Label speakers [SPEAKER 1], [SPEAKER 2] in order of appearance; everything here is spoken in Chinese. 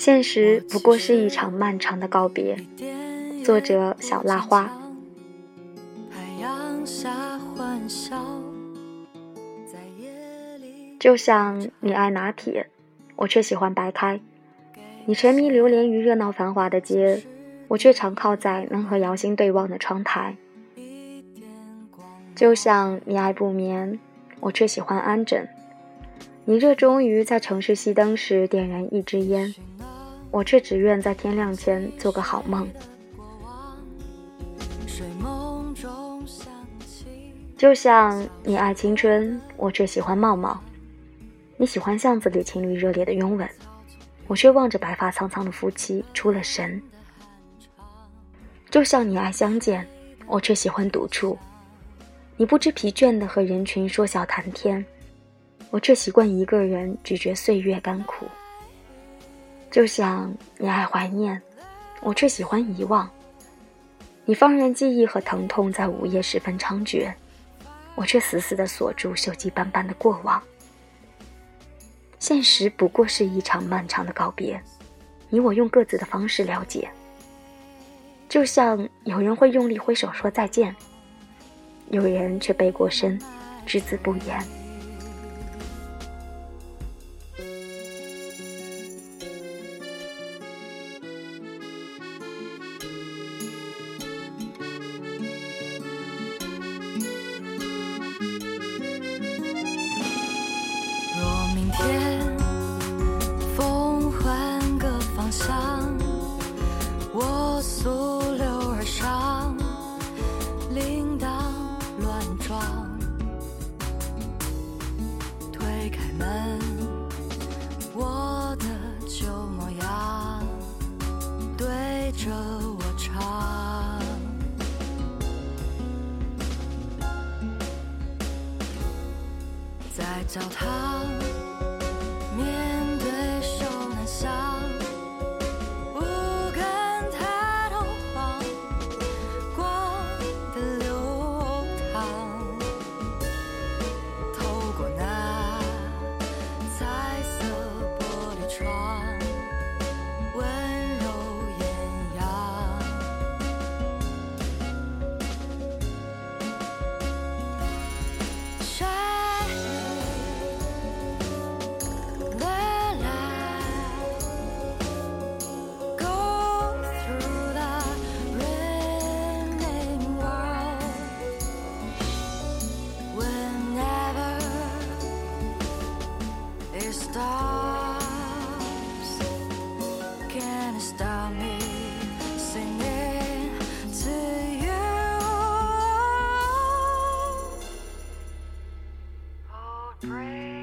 [SPEAKER 1] 现实不过是一场漫长的告别。作者：小蜡花。就像你爱拿铁，我却喜欢白开；你沉迷流连于热闹繁华的街，我却常靠在能和姚星对望的窗台。就像你爱不眠，我却喜欢安枕；你热衷于在城市熄灯时点燃一支烟，我却只愿在天亮前做个好梦。就像你爱青春，我却喜欢茂茂；你喜欢巷子里情侣热烈的拥吻，我却望着白发苍苍的夫妻出了神。就像你爱相见，我却喜欢独处；你不知疲倦的和人群说笑谈天，我却习惯一个人咀嚼岁月甘苦。就像你爱怀念，我却喜欢遗忘；你放任记忆和疼痛在午夜时分猖獗。我却死死地锁住锈迹斑斑的过往。现实不过是一场漫长的告别，你我用各自的方式了解。就像有人会用力挥手说再见，有人却背过身，只字不言。
[SPEAKER 2] 在澡堂。stop me singing to you. Oh, dream.